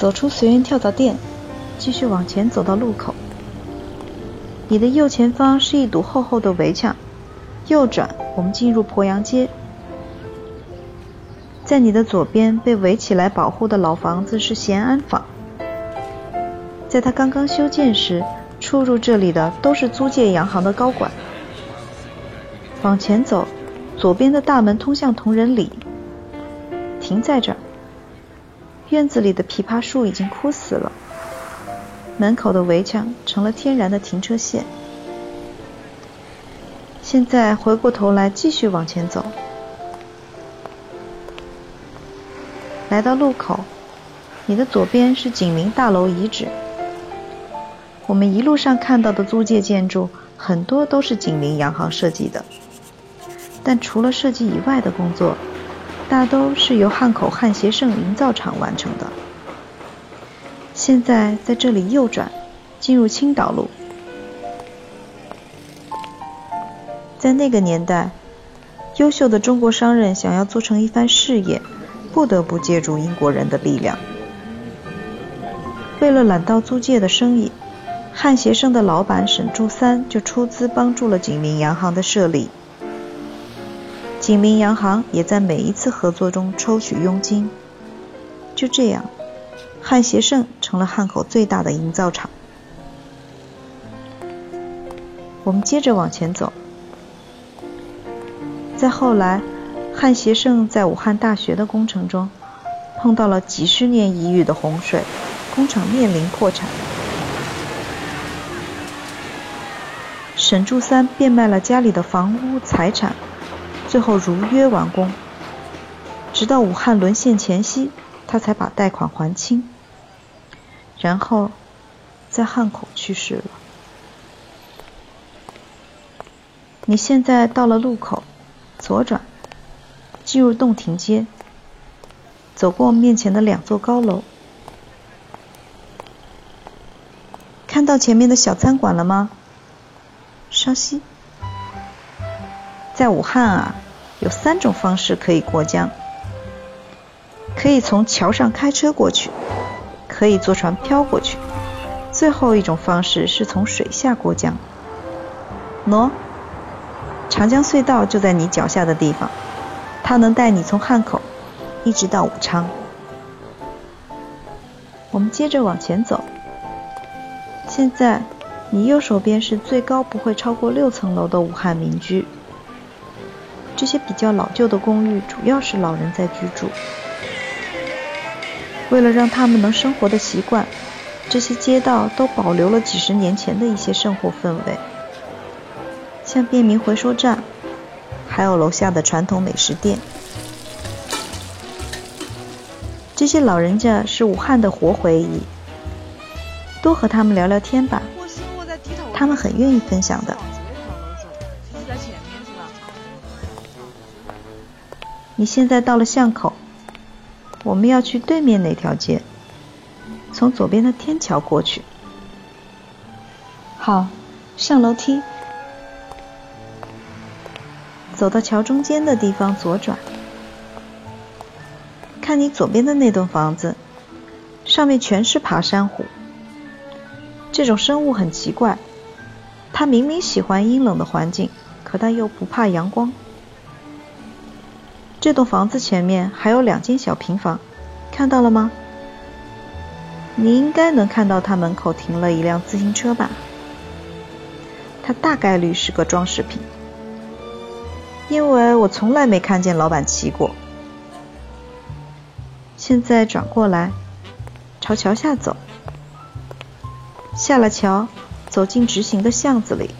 走出随缘跳蚤店，继续往前走到路口。你的右前方是一堵厚厚的围墙，右转，我们进入鄱阳街。在你的左边被围起来保护的老房子是咸安坊，在它刚刚修建时，出入这里的都是租界洋行的高管。往前走，左边的大门通向同仁里。停在这儿。院子里的枇杷树已经枯死了，门口的围墙成了天然的停车线。现在回过头来继续往前走。来到路口，你的左边是景明大楼遗址。我们一路上看到的租界建筑，很多都是景明洋行设计的。但除了设计以外的工作，大都是由汉口汉协盛营造厂完成的。现在在这里右转，进入青岛路。在那个年代，优秀的中国商人想要做成一番事业。不得不借助英国人的力量。为了揽到租界的生意，汉协盛的老板沈柱三就出资帮助了景明洋行的设立。景明洋行也在每一次合作中抽取佣金。就这样，汉协盛成了汉口最大的营造厂。我们接着往前走，再后来。汉协盛在武汉大学的工程中，碰到了几十年一遇的洪水，工厂面临破产。沈柱三变卖了家里的房屋财产，最后如约完工。直到武汉沦陷前夕，他才把贷款还清。然后，在汉口去世了。你现在到了路口，左转。进入洞庭街，走过面前的两座高楼，看到前面的小餐馆了吗？稍息，在武汉啊，有三种方式可以过江：可以从桥上开车过去，可以坐船漂过去，最后一种方式是从水下过江。喏，长江隧道就在你脚下的地方。它能带你从汉口一直到武昌。我们接着往前走。现在，你右手边是最高不会超过六层楼的武汉民居。这些比较老旧的公寓主要是老人在居住。为了让他们能生活的习惯，这些街道都保留了几十年前的一些生活氛围，像便民回收站。还有楼下的传统美食店，这些老人家是武汉的活回忆，多和他们聊聊天吧，他们很愿意分享的。你现在到了巷口，我们要去对面那条街，从左边的天桥过去。好，上楼梯。走到桥中间的地方，左转。看你左边的那栋房子，上面全是爬山虎。这种生物很奇怪，它明明喜欢阴冷的环境，可它又不怕阳光。这栋房子前面还有两间小平房，看到了吗？你应该能看到它门口停了一辆自行车吧？它大概率是个装饰品。因为我从来没看见老板骑过。现在转过来，朝桥下走。下了桥，走进直行的巷子里。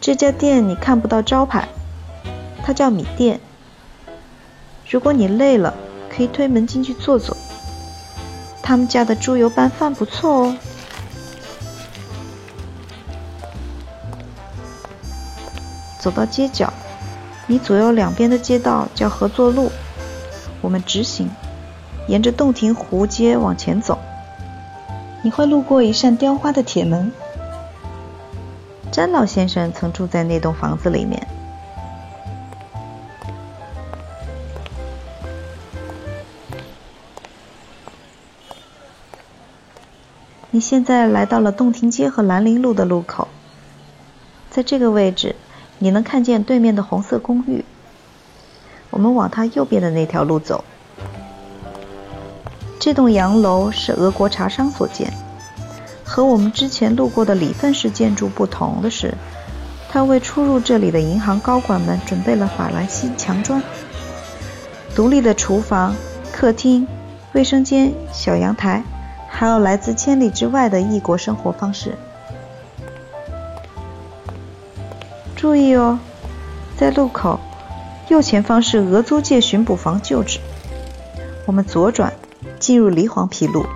这家店你看不到招牌，它叫米店。如果你累了，可以推门进去坐坐。他们家的猪油拌饭不错哦。走到街角，你左右两边的街道叫合作路。我们直行，沿着洞庭湖街往前走，你会路过一扇雕花的铁门。詹老先生曾住在那栋房子里面。你现在来到了洞庭街和兰陵路的路口，在这个位置，你能看见对面的红色公寓。我们往它右边的那条路走。这栋洋楼是俄国茶商所建，和我们之前路过的里芬式建筑不同的是，它为出入这里的银行高管们准备了法兰西墙砖。独立的厨房、客厅、卫生间、小阳台。还有来自千里之外的异国生活方式。注意哦，在路口右前方是俄租界巡捕房旧址。我们左转，进入黎黄陂路。